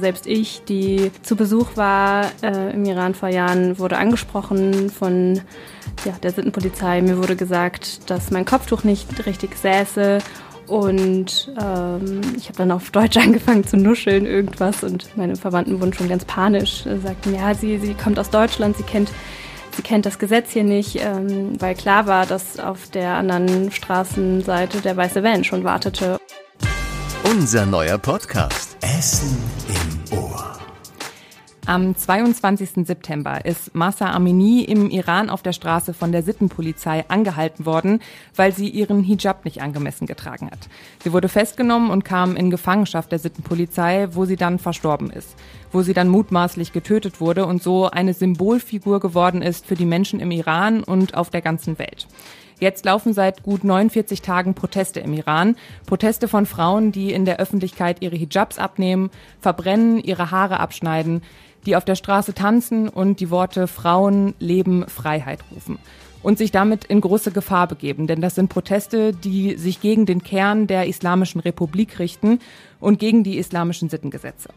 Selbst ich, die zu Besuch war äh, im Iran vor Jahren, wurde angesprochen von ja, der Sittenpolizei. Mir wurde gesagt, dass mein Kopftuch nicht richtig säße und ähm, ich habe dann auf Deutsch angefangen zu nuscheln irgendwas und meine Verwandten wurden schon ganz panisch, äh, sagten, ja, sie, sie kommt aus Deutschland, sie kennt, sie kennt das Gesetz hier nicht, ähm, weil klar war, dass auf der anderen Straßenseite der weiße Van schon wartete. Unser neuer Podcast Essen im Ohr. Am 22. September ist Masa Amini im Iran auf der Straße von der Sittenpolizei angehalten worden, weil sie ihren Hijab nicht angemessen getragen hat. Sie wurde festgenommen und kam in Gefangenschaft der Sittenpolizei, wo sie dann verstorben ist, wo sie dann mutmaßlich getötet wurde und so eine Symbolfigur geworden ist für die Menschen im Iran und auf der ganzen Welt. Jetzt laufen seit gut 49 Tagen Proteste im Iran. Proteste von Frauen, die in der Öffentlichkeit ihre Hijabs abnehmen, verbrennen, ihre Haare abschneiden, die auf der Straße tanzen und die Worte Frauen, Leben, Freiheit rufen und sich damit in große Gefahr begeben. Denn das sind Proteste, die sich gegen den Kern der Islamischen Republik richten und gegen die islamischen Sittengesetze.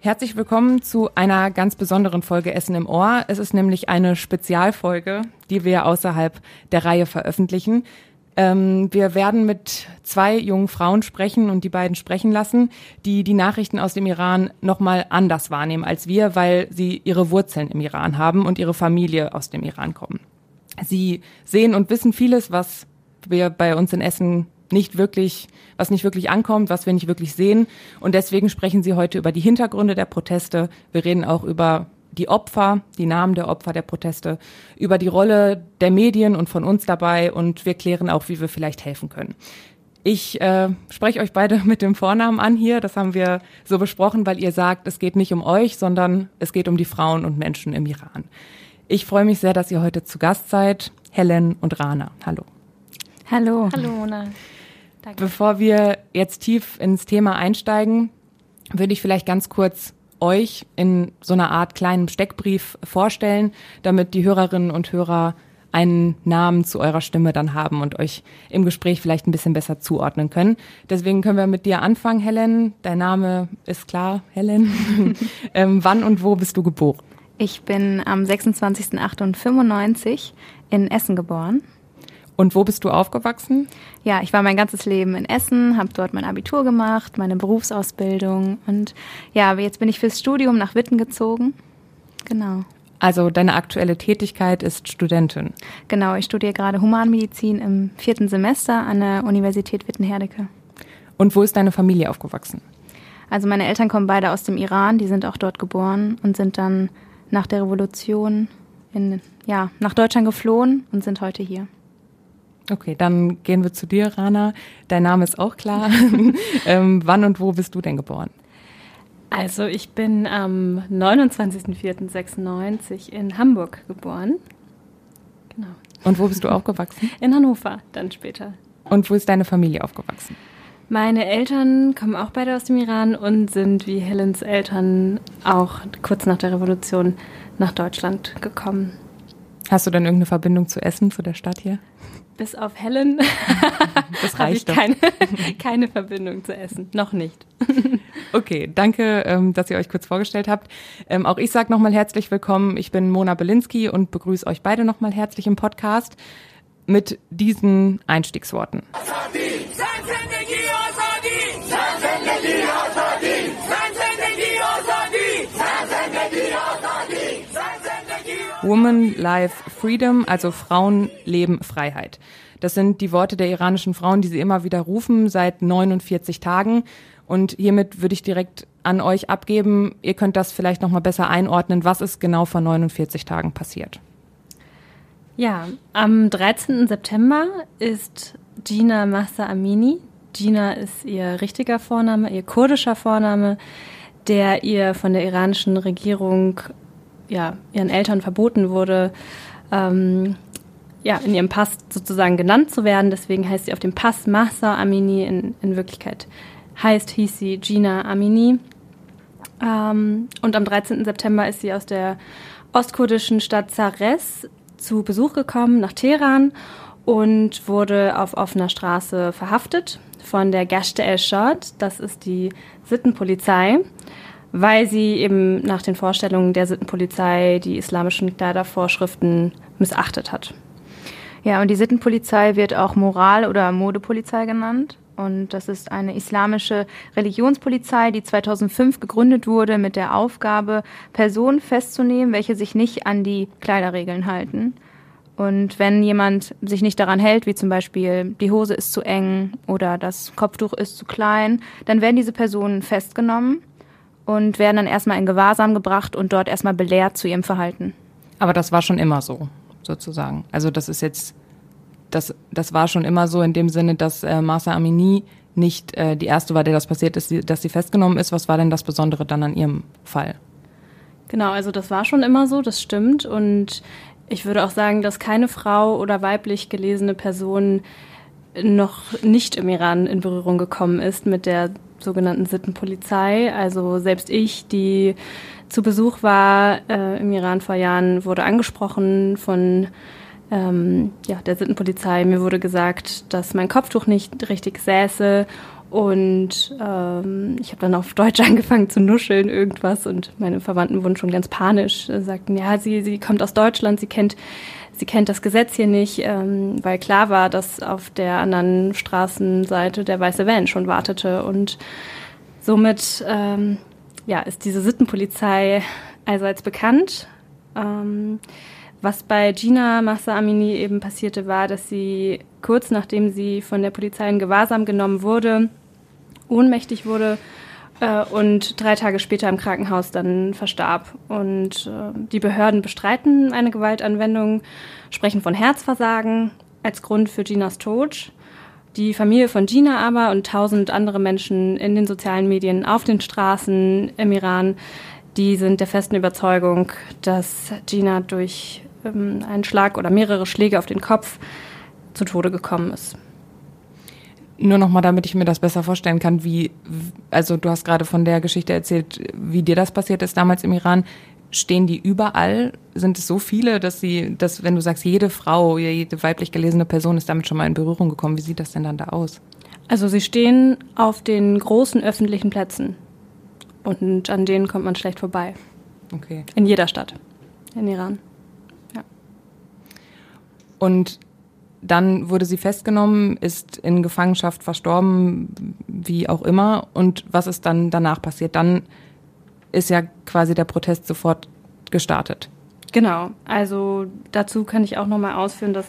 Herzlich willkommen zu einer ganz besonderen Folge Essen im Ohr. Es ist nämlich eine Spezialfolge, die wir außerhalb der Reihe veröffentlichen. Ähm, wir werden mit zwei jungen Frauen sprechen und die beiden sprechen lassen, die die Nachrichten aus dem Iran nochmal anders wahrnehmen als wir, weil sie ihre Wurzeln im Iran haben und ihre Familie aus dem Iran kommen. Sie sehen und wissen vieles, was wir bei uns in Essen nicht wirklich, was nicht wirklich ankommt, was wir nicht wirklich sehen. Und deswegen sprechen Sie heute über die Hintergründe der Proteste. Wir reden auch über die Opfer, die Namen der Opfer der Proteste, über die Rolle der Medien und von uns dabei und wir klären auch, wie wir vielleicht helfen können. Ich äh, spreche euch beide mit dem Vornamen an hier. Das haben wir so besprochen, weil ihr sagt, es geht nicht um euch, sondern es geht um die Frauen und Menschen im Iran. Ich freue mich sehr, dass ihr heute zu Gast seid. Helen und Rana. Hallo. Hallo. Hallo, Mona. Danke. Bevor wir jetzt tief ins Thema einsteigen, würde ich vielleicht ganz kurz euch in so einer Art kleinen Steckbrief vorstellen, damit die Hörerinnen und Hörer einen Namen zu eurer Stimme dann haben und euch im Gespräch vielleicht ein bisschen besser zuordnen können. Deswegen können wir mit dir anfangen, Helen. Dein Name ist klar, Helen. ähm, wann und wo bist du geboren? Ich bin am 26.08.95 in Essen geboren. Und wo bist du aufgewachsen? Ja, ich war mein ganzes Leben in Essen, habe dort mein Abitur gemacht, meine Berufsausbildung und ja, jetzt bin ich fürs Studium nach Witten gezogen. Genau. Also deine aktuelle Tätigkeit ist Studentin. Genau, ich studiere gerade Humanmedizin im vierten Semester an der Universität Witten-Herdecke. Und wo ist deine Familie aufgewachsen? Also meine Eltern kommen beide aus dem Iran, die sind auch dort geboren und sind dann nach der Revolution in, ja, nach Deutschland geflohen und sind heute hier. Okay, dann gehen wir zu dir, Rana. Dein Name ist auch klar. ähm, wann und wo bist du denn geboren? Also ich bin am 29.04.96 in Hamburg geboren. Genau. Und wo bist du aufgewachsen? In Hannover, dann später. Und wo ist deine Familie aufgewachsen? Meine Eltern kommen auch beide aus dem Iran und sind wie Helens Eltern auch kurz nach der Revolution nach Deutschland gekommen. Hast du denn irgendeine Verbindung zu Essen, zu der Stadt hier? bis auf Helen das reicht ich keine, keine Verbindung zu Essen. Noch nicht. okay, danke, ähm, dass ihr euch kurz vorgestellt habt. Ähm, auch ich sage nochmal herzlich willkommen. Ich bin Mona Belinsky und begrüße euch beide nochmal herzlich im Podcast mit diesen Einstiegsworten. Woman, Life, Freedom, also Frauen, Leben, Freiheit. Das sind die Worte der iranischen Frauen, die sie immer wieder rufen seit 49 Tagen. Und hiermit würde ich direkt an euch abgeben. Ihr könnt das vielleicht noch mal besser einordnen. Was ist genau vor 49 Tagen passiert? Ja, am 13. September ist Gina Massa Amini. Gina ist ihr richtiger Vorname, ihr kurdischer Vorname, der ihr von der iranischen Regierung ja, ihren Eltern verboten wurde, ähm, ja, in ihrem Pass sozusagen genannt zu werden. Deswegen heißt sie auf dem Pass Mahsa Amini. In, in Wirklichkeit heißt, hieß sie Gina Amini. Ähm, und am 13. September ist sie aus der ostkurdischen Stadt Zares zu Besuch gekommen nach Teheran und wurde auf offener Straße verhaftet von der Gashte el-Shad. Das ist die Sittenpolizei. Weil sie eben nach den Vorstellungen der Sittenpolizei die islamischen Kleidervorschriften missachtet hat. Ja, und die Sittenpolizei wird auch Moral- oder Modepolizei genannt. Und das ist eine islamische Religionspolizei, die 2005 gegründet wurde mit der Aufgabe, Personen festzunehmen, welche sich nicht an die Kleiderregeln halten. Und wenn jemand sich nicht daran hält, wie zum Beispiel die Hose ist zu eng oder das Kopftuch ist zu klein, dann werden diese Personen festgenommen und werden dann erstmal in Gewahrsam gebracht und dort erstmal belehrt zu ihrem Verhalten. Aber das war schon immer so, sozusagen. Also das ist jetzt das, das war schon immer so in dem Sinne, dass äh, Masa Amini nicht äh, die erste war, der das passiert ist, dass sie festgenommen ist. Was war denn das Besondere dann an ihrem Fall? Genau, also das war schon immer so, das stimmt. Und ich würde auch sagen, dass keine Frau oder weiblich gelesene Person noch nicht im Iran in Berührung gekommen ist mit der sogenannten Sittenpolizei. Also selbst ich, die zu Besuch war äh, im Iran vor Jahren, wurde angesprochen von ähm, ja, der Sittenpolizei. Mir wurde gesagt, dass mein Kopftuch nicht richtig säße und ähm, ich habe dann auf Deutsch angefangen zu nuscheln irgendwas und meine Verwandten wurden schon ganz panisch, äh, sagten, ja, sie, sie kommt aus Deutschland, sie kennt, sie kennt das Gesetz hier nicht, ähm, weil klar war, dass auf der anderen Straßenseite der weiße Van schon wartete und somit ähm, ja, ist diese Sittenpolizei allseits bekannt. Ähm, was bei Gina Massa Amini eben passierte, war, dass sie kurz nachdem sie von der Polizei in Gewahrsam genommen wurde, ohnmächtig wurde äh, und drei Tage später im Krankenhaus dann verstarb. Und äh, die Behörden bestreiten eine Gewaltanwendung, sprechen von Herzversagen als Grund für Ginas Tod. Die Familie von Gina aber und tausend andere Menschen in den sozialen Medien, auf den Straßen im Iran, die sind der festen Überzeugung, dass Gina durch ähm, einen Schlag oder mehrere Schläge auf den Kopf zu Tode gekommen ist. Nur nochmal, damit ich mir das besser vorstellen kann, wie, also du hast gerade von der Geschichte erzählt, wie dir das passiert ist damals im Iran. Stehen die überall? Sind es so viele, dass sie, dass wenn du sagst, jede Frau, jede weiblich gelesene Person ist damit schon mal in Berührung gekommen? Wie sieht das denn dann da aus? Also sie stehen auf den großen öffentlichen Plätzen und an denen kommt man schlecht vorbei. Okay. In jeder Stadt in Iran. Und dann wurde sie festgenommen, ist in Gefangenschaft verstorben, wie auch immer. Und was ist dann danach passiert? Dann ist ja quasi der Protest sofort gestartet. Genau. Also dazu kann ich auch nochmal ausführen, dass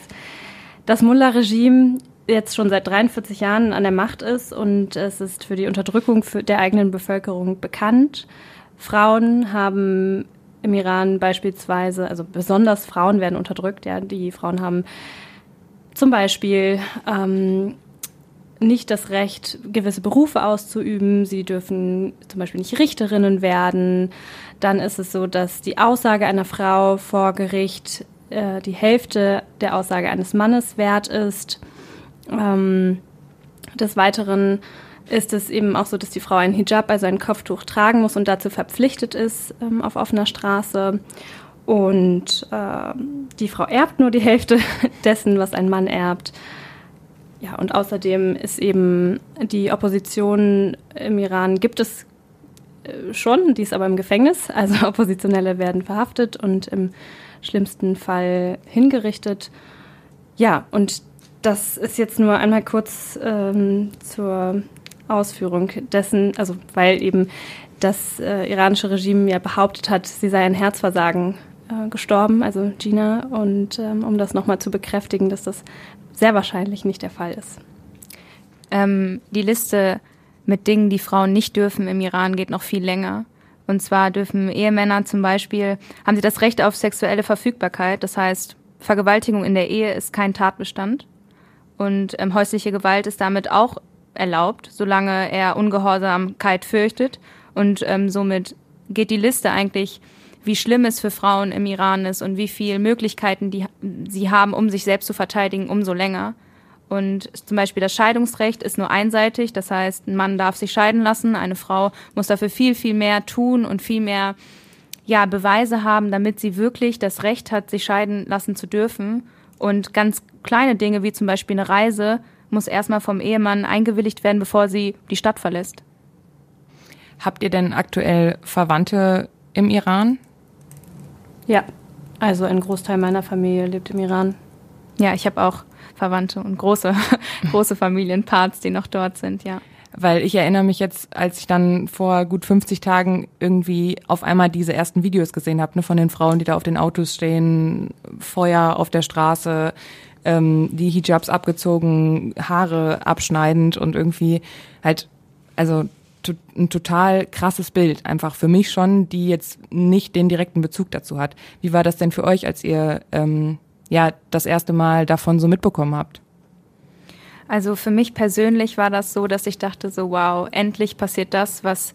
das Mullah-Regime jetzt schon seit 43 Jahren an der Macht ist und es ist für die Unterdrückung der eigenen Bevölkerung bekannt. Frauen haben im Iran beispielsweise, also besonders Frauen werden unterdrückt. Ja, die Frauen haben zum Beispiel ähm, nicht das Recht, gewisse Berufe auszuüben. Sie dürfen zum Beispiel nicht Richterinnen werden. Dann ist es so, dass die Aussage einer Frau vor Gericht äh, die Hälfte der Aussage eines Mannes wert ist. Ähm, des Weiteren ist es eben auch so, dass die Frau einen Hijab, also ein Kopftuch tragen muss und dazu verpflichtet ist ähm, auf offener Straße. Und äh, die Frau erbt nur die Hälfte dessen, was ein Mann erbt. Ja, und außerdem ist eben die Opposition im Iran gibt es äh, schon, die ist aber im Gefängnis. Also Oppositionelle werden verhaftet und im schlimmsten Fall hingerichtet. Ja, und das ist jetzt nur einmal kurz ähm, zur Ausführung dessen, also weil eben das äh, iranische Regime ja behauptet hat, sie sei ein Herzversagen äh, gestorben, also Gina, und ähm, um das nochmal zu bekräftigen, dass das sehr wahrscheinlich nicht der Fall ist. Ähm, die Liste mit Dingen, die Frauen nicht dürfen im Iran, geht noch viel länger. Und zwar dürfen Ehemänner zum Beispiel, haben sie das Recht auf sexuelle Verfügbarkeit. Das heißt, Vergewaltigung in der Ehe ist kein Tatbestand. Und ähm, häusliche Gewalt ist damit auch erlaubt, solange er Ungehorsamkeit fürchtet. Und ähm, somit geht die Liste eigentlich, wie schlimm es für Frauen im Iran ist und wie viele Möglichkeiten die, sie haben, um sich selbst zu verteidigen, umso länger. Und zum Beispiel das Scheidungsrecht ist nur einseitig. Das heißt, ein Mann darf sich scheiden lassen, eine Frau muss dafür viel, viel mehr tun und viel mehr ja, Beweise haben, damit sie wirklich das Recht hat, sich scheiden lassen zu dürfen. Und ganz kleine Dinge wie zum Beispiel eine Reise muss erstmal vom Ehemann eingewilligt werden, bevor sie die Stadt verlässt. Habt ihr denn aktuell Verwandte im Iran? Ja, also ein Großteil meiner Familie lebt im Iran. Ja, ich habe auch Verwandte und große, große Familienparts, die noch dort sind, ja. Weil ich erinnere mich jetzt, als ich dann vor gut 50 Tagen irgendwie auf einmal diese ersten Videos gesehen habe, ne, von den Frauen, die da auf den Autos stehen, Feuer auf der Straße, ähm, die Hijabs abgezogen, Haare abschneidend und irgendwie halt, also ein total krasses Bild, einfach für mich schon, die jetzt nicht den direkten Bezug dazu hat. Wie war das denn für euch, als ihr ähm, ja das erste Mal davon so mitbekommen habt? Also für mich persönlich war das so, dass ich dachte so, wow, endlich passiert das, was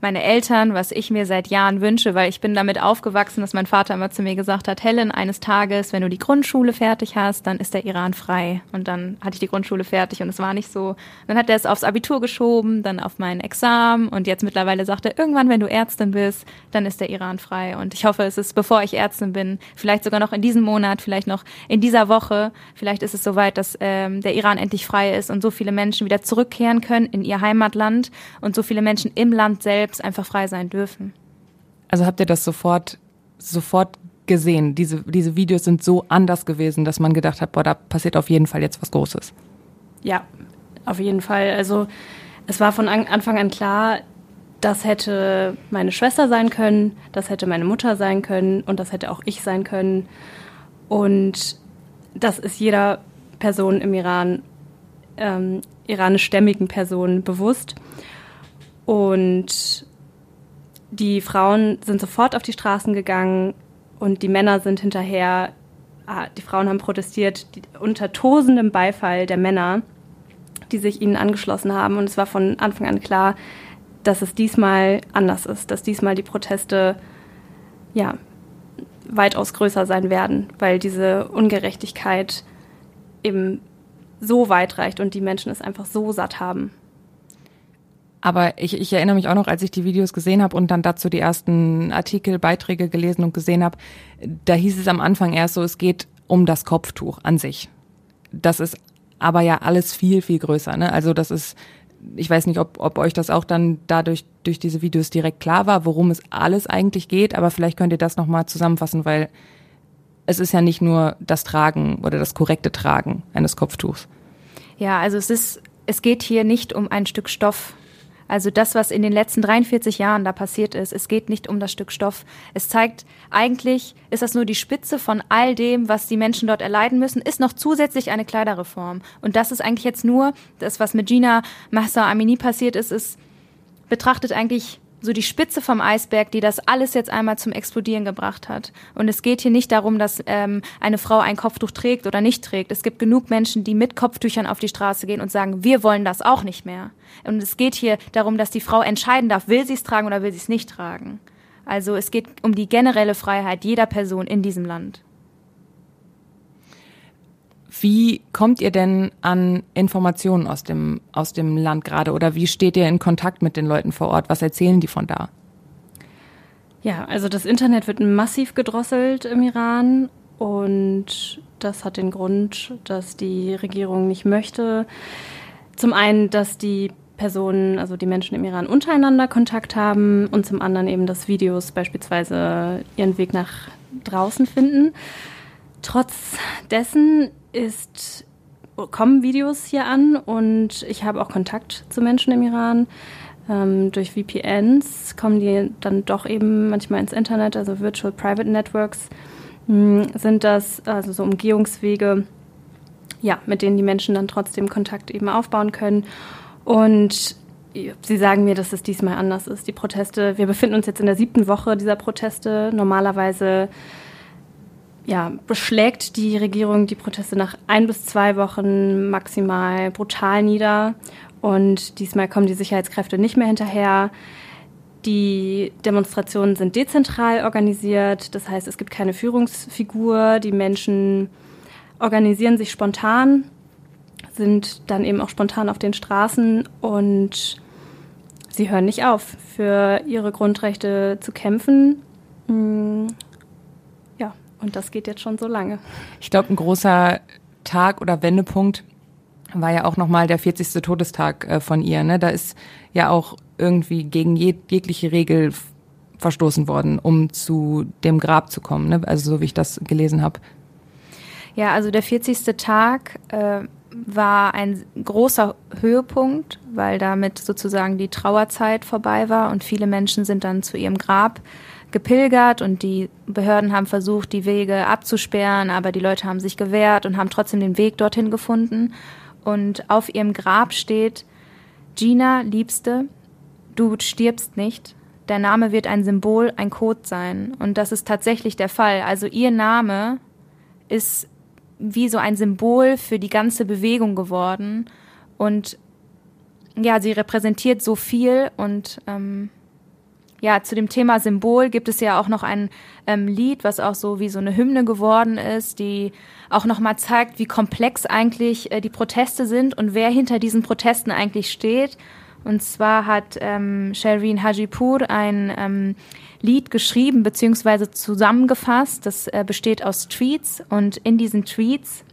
meine Eltern, was ich mir seit Jahren wünsche, weil ich bin damit aufgewachsen, dass mein Vater immer zu mir gesagt hat, Helen, eines Tages, wenn du die Grundschule fertig hast, dann ist der Iran frei. Und dann hatte ich die Grundschule fertig und es war nicht so. Dann hat er es aufs Abitur geschoben, dann auf mein Examen und jetzt mittlerweile sagt er, irgendwann, wenn du Ärztin bist, dann ist der Iran frei. Und ich hoffe, es ist, bevor ich Ärztin bin, vielleicht sogar noch in diesem Monat, vielleicht noch in dieser Woche, vielleicht ist es soweit, dass ähm, der Iran endlich frei ist und so viele Menschen wieder zurückkehren können in ihr Heimatland und so viele Menschen im Land selbst selbst einfach frei sein dürfen. Also habt ihr das sofort, sofort gesehen? Diese, diese Videos sind so anders gewesen, dass man gedacht hat, boah, da passiert auf jeden Fall jetzt was Großes. Ja, auf jeden Fall. Also es war von Anfang an klar, das hätte meine Schwester sein können, das hätte meine Mutter sein können und das hätte auch ich sein können. Und das ist jeder Person im Iran, ähm, iranischstämmigen Person bewusst. Und die Frauen sind sofort auf die Straßen gegangen und die Männer sind hinterher. Ah, die Frauen haben protestiert die, unter tosendem Beifall der Männer, die sich ihnen angeschlossen haben. Und es war von Anfang an klar, dass es diesmal anders ist, dass diesmal die Proteste ja weitaus größer sein werden, weil diese Ungerechtigkeit eben so weit reicht und die Menschen es einfach so satt haben. Aber ich, ich erinnere mich auch noch, als ich die Videos gesehen habe und dann dazu die ersten Artikel, Beiträge gelesen und gesehen habe, da hieß es am Anfang erst so, es geht um das Kopftuch an sich. Das ist aber ja alles viel, viel größer. Ne? Also das ist, ich weiß nicht, ob, ob euch das auch dann dadurch durch diese Videos direkt klar war, worum es alles eigentlich geht, aber vielleicht könnt ihr das nochmal zusammenfassen, weil es ist ja nicht nur das Tragen oder das korrekte Tragen eines Kopftuchs. Ja, also es ist, es geht hier nicht um ein Stück Stoff, also das, was in den letzten 43 Jahren da passiert ist, es geht nicht um das Stück Stoff. Es zeigt, eigentlich ist das nur die Spitze von all dem, was die Menschen dort erleiden müssen, ist noch zusätzlich eine Kleiderreform. Und das ist eigentlich jetzt nur das, was mit Gina Massa Amini passiert ist, ist betrachtet eigentlich so die Spitze vom Eisberg, die das alles jetzt einmal zum Explodieren gebracht hat. Und es geht hier nicht darum, dass ähm, eine Frau ein Kopftuch trägt oder nicht trägt. Es gibt genug Menschen, die mit Kopftüchern auf die Straße gehen und sagen, wir wollen das auch nicht mehr. Und es geht hier darum, dass die Frau entscheiden darf, will sie es tragen oder will sie es nicht tragen. Also es geht um die generelle Freiheit jeder Person in diesem Land. Wie kommt ihr denn an Informationen aus dem, aus dem Land gerade oder wie steht ihr in Kontakt mit den Leuten vor Ort? Was erzählen die von da? Ja, also das Internet wird massiv gedrosselt im Iran und das hat den Grund, dass die Regierung nicht möchte. Zum einen, dass die Personen, also die Menschen im Iran untereinander Kontakt haben und zum anderen eben, dass Videos beispielsweise ihren Weg nach draußen finden. Trotz dessen ist, kommen Videos hier an und ich habe auch Kontakt zu Menschen im Iran. Ähm, durch VPNs kommen die dann doch eben manchmal ins Internet, also Virtual Private Networks mh, hm, sind das, also so Umgehungswege, ja, mit denen die Menschen dann trotzdem Kontakt eben aufbauen können. Und Sie sagen mir, dass es diesmal anders ist. Die Proteste, wir befinden uns jetzt in der siebten Woche dieser Proteste. Normalerweise ja, beschlägt die Regierung die Proteste nach ein bis zwei Wochen maximal brutal nieder. Und diesmal kommen die Sicherheitskräfte nicht mehr hinterher. Die Demonstrationen sind dezentral organisiert, das heißt, es gibt keine Führungsfigur. Die Menschen organisieren sich spontan, sind dann eben auch spontan auf den Straßen und sie hören nicht auf, für ihre Grundrechte zu kämpfen. Und das geht jetzt schon so lange. Ich glaube, ein großer Tag oder Wendepunkt war ja auch nochmal der 40. Todestag äh, von ihr. Ne? Da ist ja auch irgendwie gegen jeg jegliche Regel verstoßen worden, um zu dem Grab zu kommen, ne? also so wie ich das gelesen habe. Ja, also der 40. Tag äh, war ein großer Höhepunkt, weil damit sozusagen die Trauerzeit vorbei war und viele Menschen sind dann zu ihrem Grab gepilgert und die Behörden haben versucht, die Wege abzusperren, aber die Leute haben sich gewehrt und haben trotzdem den Weg dorthin gefunden. Und auf ihrem Grab steht, Gina, Liebste, du stirbst nicht. Der Name wird ein Symbol, ein Code sein. Und das ist tatsächlich der Fall. Also ihr Name ist wie so ein Symbol für die ganze Bewegung geworden. Und ja, sie repräsentiert so viel und ähm, ja, zu dem Thema Symbol gibt es ja auch noch ein ähm, Lied, was auch so wie so eine Hymne geworden ist, die auch nochmal zeigt, wie komplex eigentlich äh, die Proteste sind und wer hinter diesen Protesten eigentlich steht. Und zwar hat ähm, Shereen Hajipur ein ähm, Lied geschrieben bzw. zusammengefasst. Das äh, besteht aus Tweets und in diesen Tweets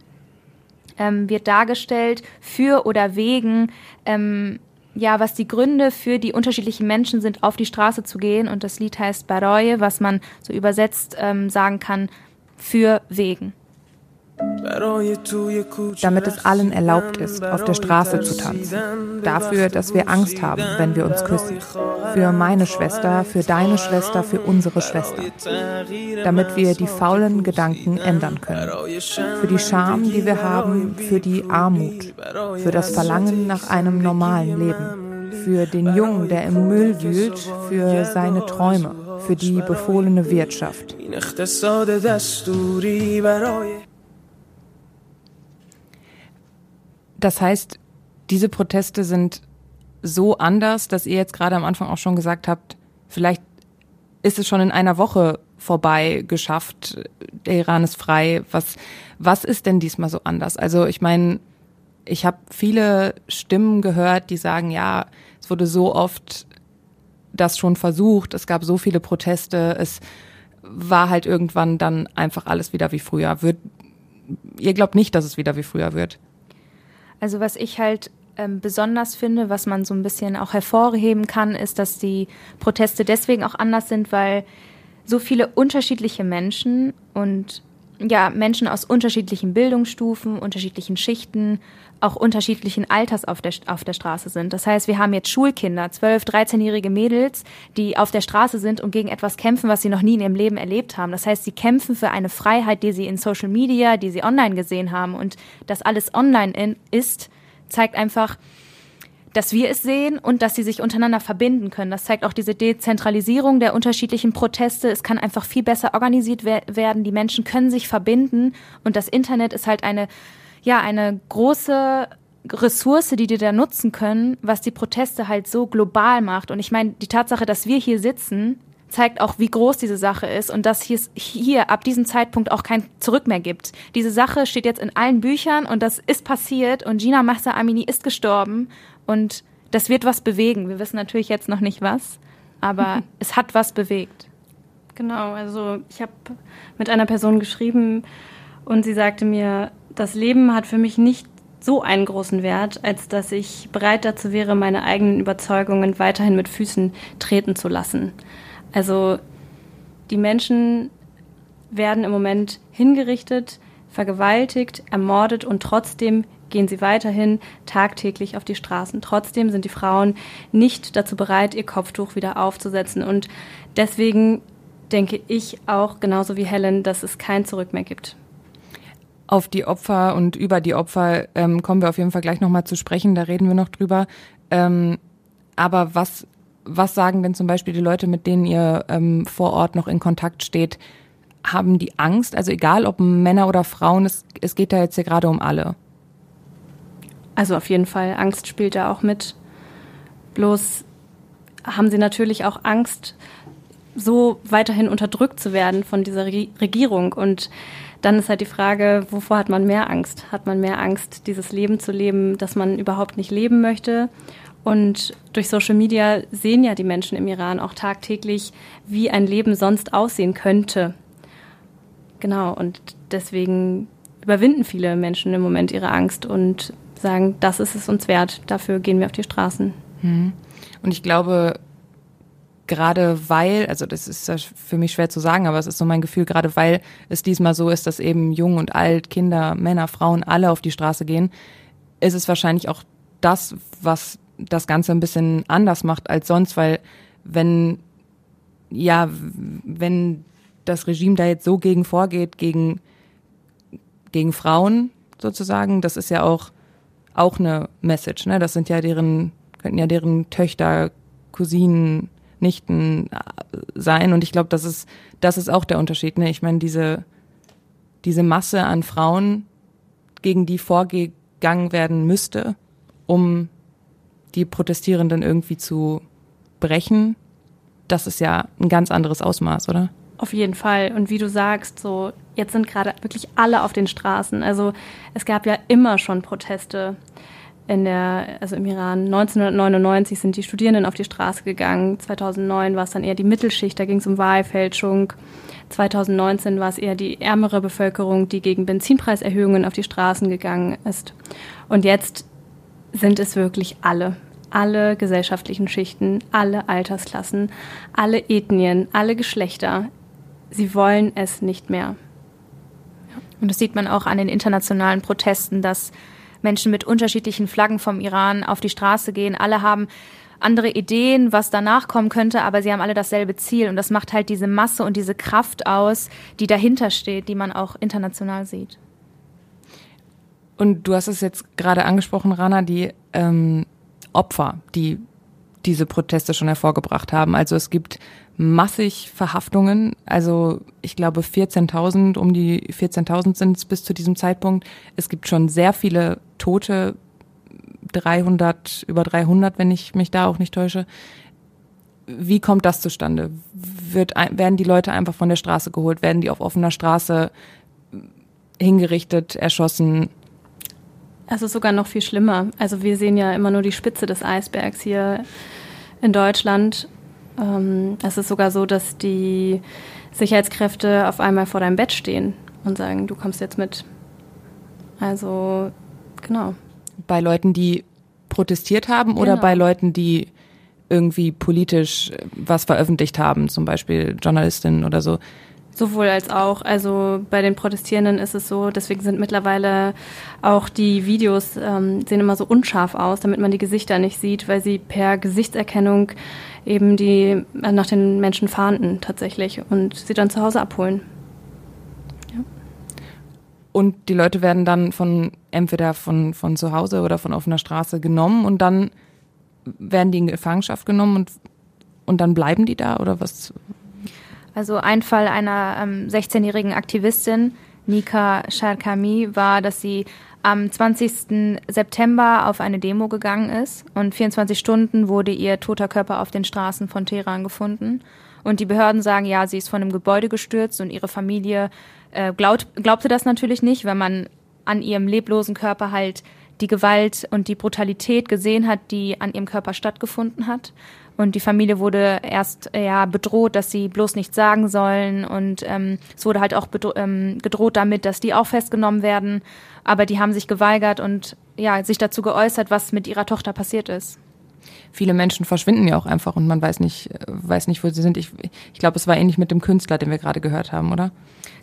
ähm, wird dargestellt für oder wegen ähm, ja, was die Gründe für die unterschiedlichen Menschen sind, auf die Straße zu gehen. Und das Lied heißt Baroye, was man so übersetzt ähm, sagen kann, für wegen damit es allen erlaubt ist, auf der Straße zu tanzen. Dafür, dass wir Angst haben, wenn wir uns küssen. Für meine Schwester, für deine Schwester, für unsere Schwester. Damit wir die faulen Gedanken ändern können. Für die Scham, die wir haben, für die Armut. Für das Verlangen nach einem normalen Leben. Für den Jungen, der im Müll wühlt, für seine Träume, für die befohlene Wirtschaft. Das heißt, diese Proteste sind so anders, dass ihr jetzt gerade am Anfang auch schon gesagt habt, vielleicht ist es schon in einer Woche vorbei geschafft, der Iran ist frei. Was, was ist denn diesmal so anders? Also ich meine, ich habe viele Stimmen gehört, die sagen, ja, es wurde so oft das schon versucht, es gab so viele Proteste, es war halt irgendwann dann einfach alles wieder wie früher. Wird, ihr glaubt nicht, dass es wieder wie früher wird? Also was ich halt ähm, besonders finde, was man so ein bisschen auch hervorheben kann, ist, dass die Proteste deswegen auch anders sind, weil so viele unterschiedliche Menschen und ja, Menschen aus unterschiedlichen Bildungsstufen, unterschiedlichen Schichten, auch unterschiedlichen Alters auf der, auf der Straße sind. Das heißt, wir haben jetzt Schulkinder, 12-, 13-jährige Mädels, die auf der Straße sind und gegen etwas kämpfen, was sie noch nie in ihrem Leben erlebt haben. Das heißt, sie kämpfen für eine Freiheit, die sie in Social Media, die sie online gesehen haben. Und das alles online in, ist, zeigt einfach, dass wir es sehen und dass sie sich untereinander verbinden können. Das zeigt auch diese Dezentralisierung der unterschiedlichen Proteste. Es kann einfach viel besser organisiert werden. Die Menschen können sich verbinden und das Internet ist halt eine, ja, eine große Ressource, die die da nutzen können, was die Proteste halt so global macht. Und ich meine, die Tatsache, dass wir hier sitzen, zeigt auch, wie groß diese Sache ist und dass hier, hier ab diesem Zeitpunkt auch kein Zurück mehr gibt. Diese Sache steht jetzt in allen Büchern und das ist passiert und Gina Mahsa Amini ist gestorben und das wird was bewegen. Wir wissen natürlich jetzt noch nicht was, aber es hat was bewegt. Genau, also ich habe mit einer Person geschrieben und sie sagte mir, das Leben hat für mich nicht so einen großen Wert, als dass ich bereit dazu wäre, meine eigenen Überzeugungen weiterhin mit Füßen treten zu lassen. Also die Menschen werden im Moment hingerichtet, vergewaltigt, ermordet und trotzdem gehen sie weiterhin tagtäglich auf die Straßen. Trotzdem sind die Frauen nicht dazu bereit, ihr Kopftuch wieder aufzusetzen. Und deswegen denke ich auch genauso wie Helen, dass es kein Zurück mehr gibt. Auf die Opfer und über die Opfer ähm, kommen wir auf jeden Fall gleich nochmal zu sprechen, da reden wir noch drüber. Ähm, aber was, was sagen denn zum Beispiel die Leute, mit denen ihr ähm, vor Ort noch in Kontakt steht? Haben die Angst? Also egal ob Männer oder Frauen, es, es geht da jetzt hier gerade um alle. Also auf jeden Fall, Angst spielt da auch mit. Bloß haben sie natürlich auch Angst, so weiterhin unterdrückt zu werden von dieser Regierung. Und dann ist halt die Frage, wovor hat man mehr Angst? Hat man mehr Angst, dieses Leben zu leben, das man überhaupt nicht leben möchte? Und durch Social Media sehen ja die Menschen im Iran auch tagtäglich, wie ein Leben sonst aussehen könnte. Genau, und deswegen überwinden viele Menschen im Moment ihre Angst und sagen, das ist es uns wert, dafür gehen wir auf die Straßen. Hm. Und ich glaube, gerade weil, also das ist für mich schwer zu sagen, aber es ist so mein Gefühl, gerade weil es diesmal so ist, dass eben jung und alt, Kinder, Männer, Frauen alle auf die Straße gehen, ist es wahrscheinlich auch das, was das Ganze ein bisschen anders macht als sonst, weil wenn, ja, wenn das Regime da jetzt so gegen vorgeht, gegen, gegen Frauen sozusagen, das ist ja auch, auch eine Message, ne? Das sind ja deren, könnten ja deren Töchter, Cousinen, Nichten äh, sein. Und ich glaube, das ist, das ist auch der Unterschied. Ne? Ich meine, diese, diese Masse an Frauen, gegen die vorgegangen werden müsste, um die Protestierenden irgendwie zu brechen, das ist ja ein ganz anderes Ausmaß, oder? Auf jeden Fall. Und wie du sagst, so jetzt sind gerade wirklich alle auf den Straßen. Also es gab ja immer schon Proteste in der, also im Iran. 1999 sind die Studierenden auf die Straße gegangen. 2009 war es dann eher die Mittelschicht, da ging es um Wahlfälschung. 2019 war es eher die ärmere Bevölkerung, die gegen Benzinpreiserhöhungen auf die Straßen gegangen ist. Und jetzt sind es wirklich alle. Alle gesellschaftlichen Schichten, alle Altersklassen, alle Ethnien, alle Geschlechter. Sie wollen es nicht mehr. Und das sieht man auch an den internationalen Protesten, dass Menschen mit unterschiedlichen Flaggen vom Iran auf die Straße gehen. Alle haben andere Ideen, was danach kommen könnte, aber sie haben alle dasselbe Ziel. Und das macht halt diese Masse und diese Kraft aus, die dahinter steht, die man auch international sieht. Und du hast es jetzt gerade angesprochen, Rana, die ähm, Opfer, die diese Proteste schon hervorgebracht haben. Also es gibt massig Verhaftungen. Also ich glaube 14.000, um die 14.000 sind es bis zu diesem Zeitpunkt. Es gibt schon sehr viele Tote, 300, über 300, wenn ich mich da auch nicht täusche. Wie kommt das zustande? Wird, werden die Leute einfach von der Straße geholt? Werden die auf offener Straße hingerichtet, erschossen? Es ist sogar noch viel schlimmer. Also wir sehen ja immer nur die Spitze des Eisbergs hier in Deutschland. Ähm, es ist sogar so, dass die Sicherheitskräfte auf einmal vor deinem Bett stehen und sagen, du kommst jetzt mit. Also genau. Bei Leuten, die protestiert haben oder genau. bei Leuten, die irgendwie politisch was veröffentlicht haben, zum Beispiel Journalistinnen oder so? Sowohl als auch. Also bei den Protestierenden ist es so, deswegen sind mittlerweile auch die Videos ähm, sehen immer so unscharf aus, damit man die Gesichter nicht sieht, weil sie per Gesichtserkennung eben die äh, nach den Menschen fahnden tatsächlich und sie dann zu Hause abholen. Ja. Und die Leute werden dann von entweder von, von zu Hause oder von offener Straße genommen und dann werden die in Gefangenschaft genommen und, und dann bleiben die da oder was? Also ein Fall einer ähm, 16-jährigen Aktivistin, Nika Sharkami, war, dass sie am 20. September auf eine Demo gegangen ist und 24 Stunden wurde ihr toter Körper auf den Straßen von Teheran gefunden. Und die Behörden sagen, ja, sie ist von einem Gebäude gestürzt und ihre Familie äh, glaubt, glaubte das natürlich nicht, wenn man an ihrem leblosen Körper halt die Gewalt und die Brutalität gesehen hat, die an ihrem Körper stattgefunden hat. Und die Familie wurde erst ja bedroht, dass sie bloß nichts sagen sollen. Und ähm, es wurde halt auch ähm, gedroht damit, dass die auch festgenommen werden. Aber die haben sich geweigert und ja, sich dazu geäußert, was mit ihrer Tochter passiert ist. Viele Menschen verschwinden ja auch einfach und man weiß nicht, weiß nicht, wo sie sind. Ich, ich glaube, es war ähnlich mit dem Künstler, den wir gerade gehört haben, oder?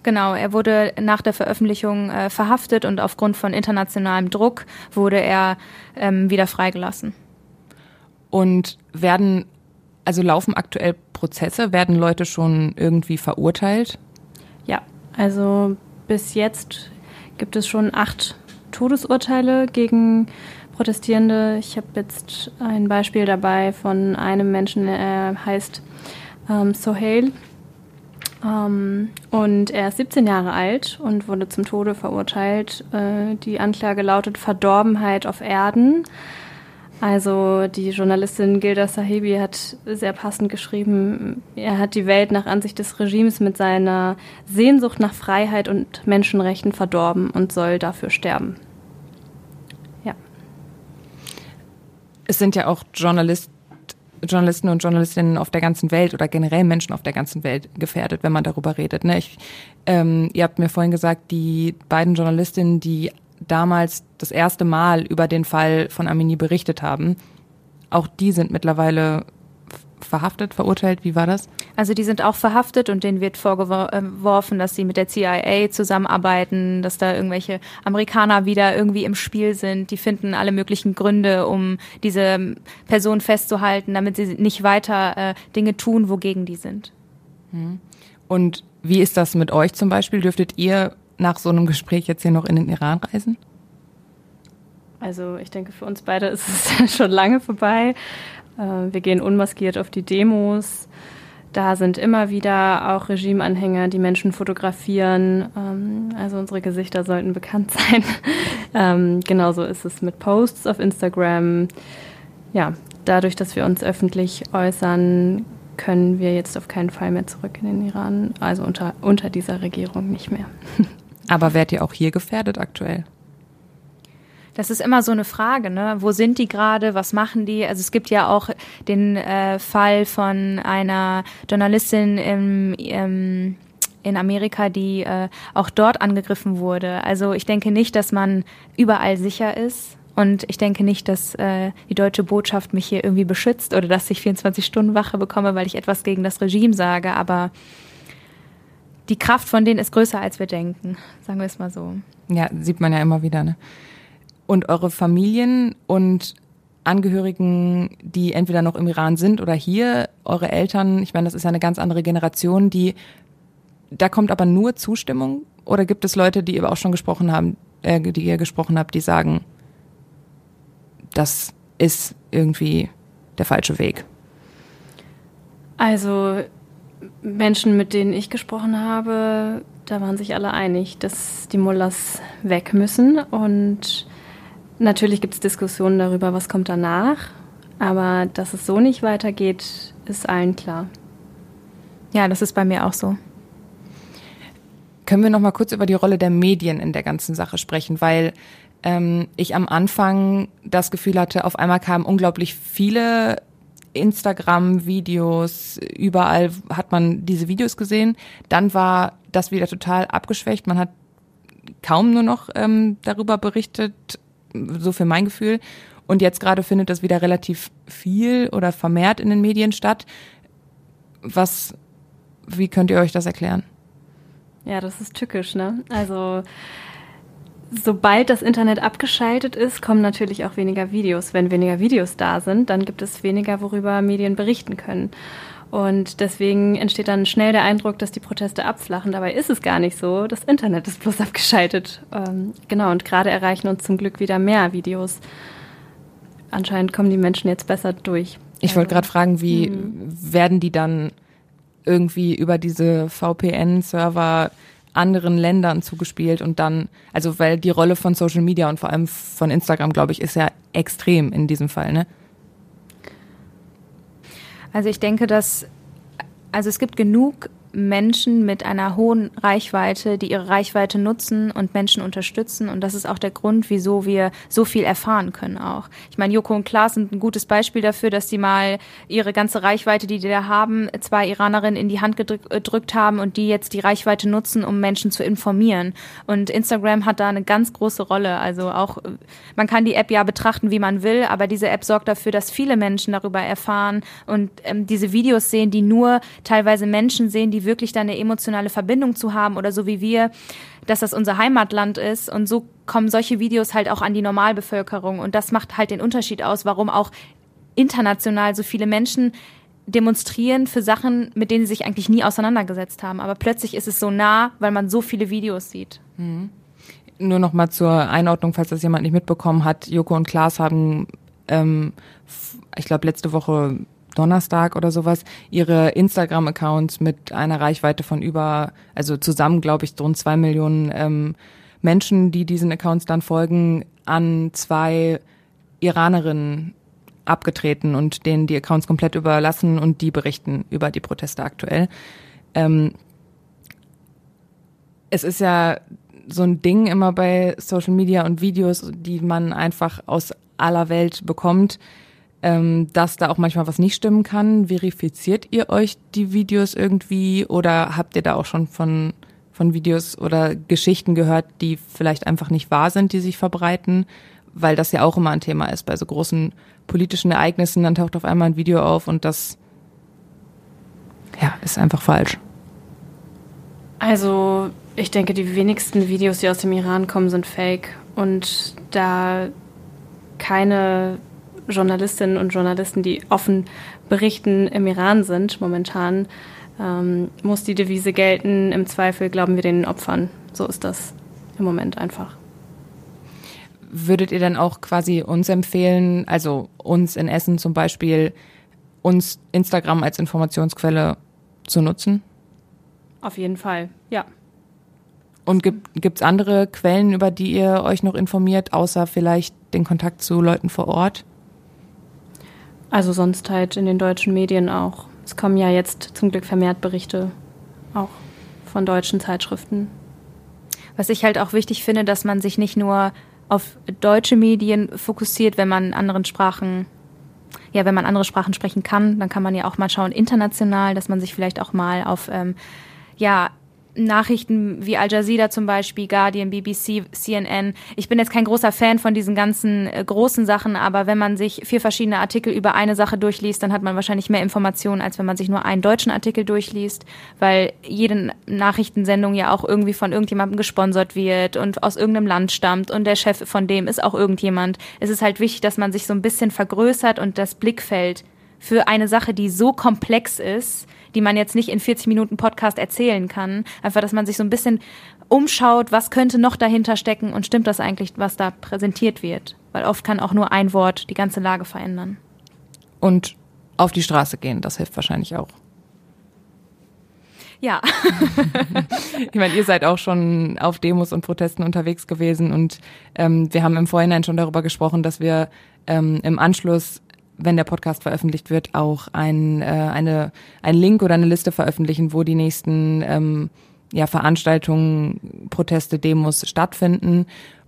Genau, er wurde nach der Veröffentlichung äh, verhaftet und aufgrund von internationalem Druck wurde er ähm, wieder freigelassen. Und werden, also laufen aktuell Prozesse, werden Leute schon irgendwie verurteilt? Ja, also bis jetzt gibt es schon acht Todesurteile gegen Protestierende. Ich habe jetzt ein Beispiel dabei von einem Menschen, er heißt ähm, Sohail. Ähm, und er ist 17 Jahre alt und wurde zum Tode verurteilt. Äh, die Anklage lautet Verdorbenheit auf Erden. Also die Journalistin Gilda Sahibi hat sehr passend geschrieben, er hat die Welt nach Ansicht des Regimes mit seiner Sehnsucht nach Freiheit und Menschenrechten verdorben und soll dafür sterben. Ja. Es sind ja auch Journalist, Journalisten und Journalistinnen auf der ganzen Welt oder generell Menschen auf der ganzen Welt gefährdet, wenn man darüber redet. Ne? Ich, ähm, ihr habt mir vorhin gesagt, die beiden Journalistinnen, die damals das erste Mal über den Fall von Amini berichtet haben, auch die sind mittlerweile verhaftet, verurteilt. Wie war das? Also die sind auch verhaftet und denen wird vorgeworfen, dass sie mit der CIA zusammenarbeiten, dass da irgendwelche Amerikaner wieder irgendwie im Spiel sind. Die finden alle möglichen Gründe, um diese Person festzuhalten, damit sie nicht weiter äh, Dinge tun, wogegen die sind. Hm. Und wie ist das mit euch zum Beispiel? Dürftet ihr nach so einem Gespräch jetzt hier noch in den Iran reisen? Also ich denke, für uns beide ist es schon lange vorbei. Äh, wir gehen unmaskiert auf die Demos. Da sind immer wieder auch Regimeanhänger, die Menschen fotografieren. Ähm, also unsere Gesichter sollten bekannt sein. Ähm, genauso ist es mit Posts auf Instagram. Ja, dadurch, dass wir uns öffentlich äußern, können wir jetzt auf keinen Fall mehr zurück in den Iran. Also unter, unter dieser Regierung nicht mehr. Aber werdet ihr auch hier gefährdet aktuell? Das ist immer so eine Frage, ne? Wo sind die gerade? Was machen die? Also es gibt ja auch den äh, Fall von einer Journalistin im, im in Amerika, die äh, auch dort angegriffen wurde. Also ich denke nicht, dass man überall sicher ist. Und ich denke nicht, dass äh, die deutsche Botschaft mich hier irgendwie beschützt oder dass ich 24 Stunden Wache bekomme, weil ich etwas gegen das Regime sage. Aber die Kraft von denen ist größer, als wir denken. Sagen wir es mal so. Ja, sieht man ja immer wieder. Ne? Und eure Familien und Angehörigen, die entweder noch im Iran sind oder hier, eure Eltern, ich meine, das ist ja eine ganz andere Generation, die da kommt aber nur Zustimmung oder gibt es Leute, die ihr auch schon gesprochen haben, äh, die ihr gesprochen habt, die sagen, das ist irgendwie der falsche Weg? Also Menschen, mit denen ich gesprochen habe, da waren sich alle einig, dass die Mullahs weg müssen und Natürlich gibt es Diskussionen darüber, was kommt danach, aber dass es so nicht weitergeht, ist allen klar. Ja, das ist bei mir auch so. Können wir noch mal kurz über die Rolle der Medien in der ganzen Sache sprechen, weil ähm, ich am Anfang das Gefühl hatte, auf einmal kamen unglaublich viele Instagram-Videos, überall hat man diese Videos gesehen. Dann war das wieder total abgeschwächt. Man hat kaum nur noch ähm, darüber berichtet, so für mein Gefühl. Und jetzt gerade findet das wieder relativ viel oder vermehrt in den Medien statt. Was, wie könnt ihr euch das erklären? Ja, das ist tückisch, ne? Also, sobald das Internet abgeschaltet ist, kommen natürlich auch weniger Videos. Wenn weniger Videos da sind, dann gibt es weniger, worüber Medien berichten können. Und deswegen entsteht dann schnell der Eindruck, dass die Proteste abflachen. Dabei ist es gar nicht so. Das Internet ist bloß abgeschaltet. Ähm, genau, und gerade erreichen uns zum Glück wieder mehr Videos. Anscheinend kommen die Menschen jetzt besser durch. Ich wollte gerade fragen, wie mhm. werden die dann irgendwie über diese VPN-Server anderen Ländern zugespielt und dann, also weil die Rolle von Social Media und vor allem von Instagram, glaube ich, ist ja extrem in diesem Fall, ne? Also ich denke, dass also es gibt genug Menschen mit einer hohen Reichweite, die ihre Reichweite nutzen und Menschen unterstützen. Und das ist auch der Grund, wieso wir so viel erfahren können auch. Ich meine, Joko und Klaas sind ein gutes Beispiel dafür, dass sie mal ihre ganze Reichweite, die die da haben, zwei Iranerinnen in die Hand gedrückt haben und die jetzt die Reichweite nutzen, um Menschen zu informieren. Und Instagram hat da eine ganz große Rolle. Also auch, man kann die App ja betrachten, wie man will, aber diese App sorgt dafür, dass viele Menschen darüber erfahren und ähm, diese Videos sehen, die nur teilweise Menschen sehen, die wirklich da eine emotionale Verbindung zu haben oder so wie wir, dass das unser Heimatland ist. Und so kommen solche Videos halt auch an die Normalbevölkerung. Und das macht halt den Unterschied aus, warum auch international so viele Menschen demonstrieren für Sachen, mit denen sie sich eigentlich nie auseinandergesetzt haben. Aber plötzlich ist es so nah, weil man so viele Videos sieht. Mhm. Nur noch mal zur Einordnung, falls das jemand nicht mitbekommen hat. Joko und Klaas haben, ähm, ich glaube, letzte Woche Donnerstag oder sowas ihre Instagram-Accounts mit einer Reichweite von über, also zusammen glaube ich rund zwei Millionen ähm, Menschen, die diesen Accounts dann folgen, an zwei Iranerinnen abgetreten und denen die Accounts komplett überlassen und die berichten über die Proteste aktuell. Ähm, es ist ja so ein Ding immer bei Social Media und Videos, die man einfach aus aller Welt bekommt ähm, dass da auch manchmal was nicht stimmen kann. Verifiziert ihr euch die Videos irgendwie oder habt ihr da auch schon von, von Videos oder Geschichten gehört, die vielleicht einfach nicht wahr sind, die sich verbreiten? Weil das ja auch immer ein Thema ist bei so großen politischen Ereignissen, dann taucht auf einmal ein Video auf und das ja, ist einfach falsch. Also, ich denke, die wenigsten Videos, die aus dem Iran kommen, sind fake. Und da keine Journalistinnen und Journalisten, die offen berichten, im Iran sind momentan, ähm, muss die Devise gelten, im Zweifel glauben wir den Opfern. So ist das im Moment einfach. Würdet ihr dann auch quasi uns empfehlen, also uns in Essen zum Beispiel, uns Instagram als Informationsquelle zu nutzen? Auf jeden Fall, ja. Und gibt es andere Quellen, über die ihr euch noch informiert, außer vielleicht den Kontakt zu Leuten vor Ort? Also sonst halt in den deutschen Medien auch. Es kommen ja jetzt zum Glück vermehrt Berichte auch von deutschen Zeitschriften. Was ich halt auch wichtig finde, dass man sich nicht nur auf deutsche Medien fokussiert, wenn man anderen Sprachen, ja, wenn man andere Sprachen sprechen kann, dann kann man ja auch mal schauen international, dass man sich vielleicht auch mal auf ähm, ja Nachrichten wie Al Jazeera zum Beispiel, Guardian, BBC, CNN. Ich bin jetzt kein großer Fan von diesen ganzen äh, großen Sachen, aber wenn man sich vier verschiedene Artikel über eine Sache durchliest, dann hat man wahrscheinlich mehr Informationen, als wenn man sich nur einen deutschen Artikel durchliest, weil jede Nachrichtensendung ja auch irgendwie von irgendjemandem gesponsert wird und aus irgendeinem Land stammt und der Chef von dem ist auch irgendjemand. Es ist halt wichtig, dass man sich so ein bisschen vergrößert und das Blickfeld für eine Sache, die so komplex ist, die man jetzt nicht in 40 Minuten Podcast erzählen kann. Einfach, dass man sich so ein bisschen umschaut, was könnte noch dahinter stecken und stimmt das eigentlich, was da präsentiert wird? Weil oft kann auch nur ein Wort die ganze Lage verändern. Und auf die Straße gehen, das hilft wahrscheinlich auch. Ja. ich meine, ihr seid auch schon auf Demos und Protesten unterwegs gewesen und ähm, wir haben im Vorhinein schon darüber gesprochen, dass wir ähm, im Anschluss wenn der Podcast veröffentlicht wird, auch ein, äh, eine, ein Link oder eine Liste veröffentlichen, wo die nächsten ähm, ja, Veranstaltungen, Proteste, Demos stattfinden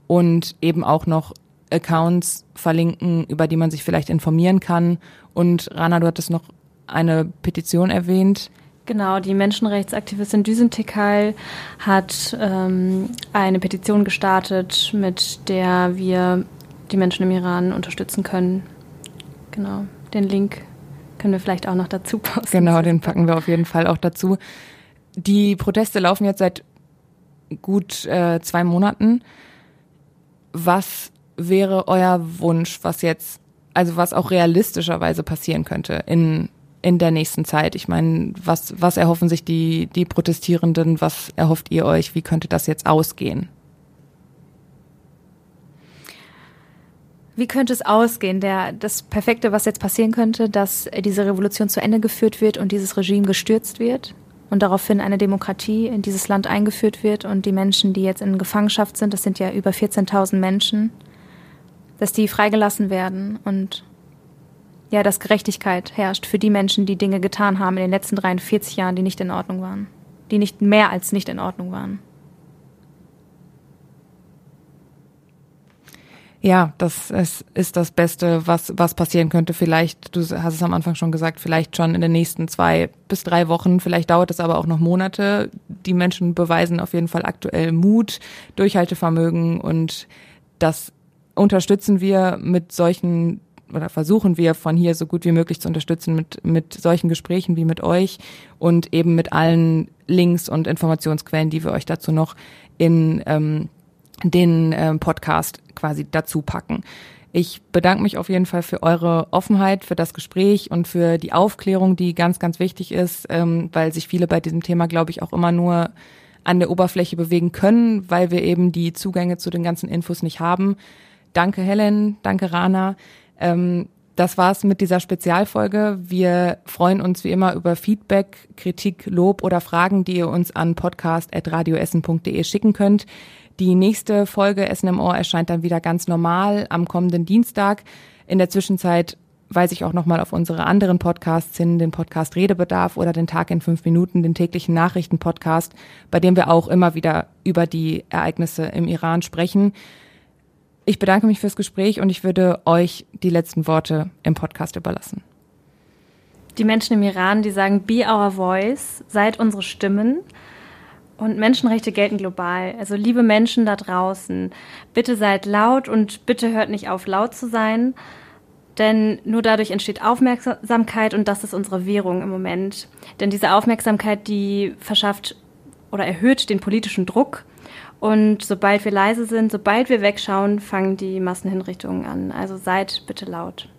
und eben auch noch Accounts verlinken, über die man sich vielleicht informieren kann. Und Rana, du hattest noch eine Petition erwähnt. Genau, die Menschenrechtsaktivistin Düsen Tekal hat ähm, eine Petition gestartet, mit der wir die Menschen im Iran unterstützen können. Genau, den Link können wir vielleicht auch noch dazu posten. Genau, den packen wir auf jeden Fall auch dazu. Die Proteste laufen jetzt seit gut äh, zwei Monaten. Was wäre euer Wunsch, was jetzt, also was auch realistischerweise passieren könnte in, in der nächsten Zeit? Ich meine, was, was erhoffen sich die, die Protestierenden? Was erhofft ihr euch? Wie könnte das jetzt ausgehen? Wie könnte es ausgehen? Der, das Perfekte, was jetzt passieren könnte, dass diese Revolution zu Ende geführt wird und dieses Regime gestürzt wird und daraufhin eine Demokratie in dieses Land eingeführt wird und die Menschen, die jetzt in Gefangenschaft sind, das sind ja über 14.000 Menschen, dass die freigelassen werden und ja, dass Gerechtigkeit herrscht für die Menschen, die Dinge getan haben in den letzten 43 Jahren, die nicht in Ordnung waren, die nicht mehr als nicht in Ordnung waren. Ja, das ist, ist das Beste, was, was passieren könnte. Vielleicht, du hast es am Anfang schon gesagt, vielleicht schon in den nächsten zwei bis drei Wochen. Vielleicht dauert es aber auch noch Monate. Die Menschen beweisen auf jeden Fall aktuell Mut, Durchhaltevermögen und das unterstützen wir mit solchen oder versuchen wir von hier so gut wie möglich zu unterstützen mit, mit solchen Gesprächen wie mit euch und eben mit allen Links und Informationsquellen, die wir euch dazu noch in ähm, den äh, Podcast quasi dazu packen. Ich bedanke mich auf jeden Fall für eure Offenheit, für das Gespräch und für die Aufklärung, die ganz, ganz wichtig ist, ähm, weil sich viele bei diesem Thema, glaube ich, auch immer nur an der Oberfläche bewegen können, weil wir eben die Zugänge zu den ganzen Infos nicht haben. Danke Helen, danke Rana. Ähm, das war's mit dieser Spezialfolge. Wir freuen uns wie immer über Feedback, Kritik, Lob oder Fragen, die ihr uns an podcast.radioessen.de schicken könnt. Die nächste Folge Essen im Ohr erscheint dann wieder ganz normal am kommenden Dienstag. In der Zwischenzeit weise ich auch nochmal auf unsere anderen Podcasts hin, den Podcast Redebedarf oder den Tag in fünf Minuten, den täglichen Nachrichtenpodcast, bei dem wir auch immer wieder über die Ereignisse im Iran sprechen. Ich bedanke mich fürs Gespräch und ich würde euch die letzten Worte im Podcast überlassen. Die Menschen im Iran, die sagen, be our voice, seid unsere Stimmen. Und Menschenrechte gelten global. Also liebe Menschen da draußen, bitte seid laut und bitte hört nicht auf, laut zu sein. Denn nur dadurch entsteht Aufmerksamkeit und das ist unsere Währung im Moment. Denn diese Aufmerksamkeit, die verschafft oder erhöht den politischen Druck. Und sobald wir leise sind, sobald wir wegschauen, fangen die Massenhinrichtungen an. Also seid bitte laut.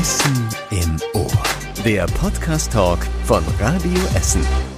Essen im Ohr. Der Podcast-Talk von Radio Essen.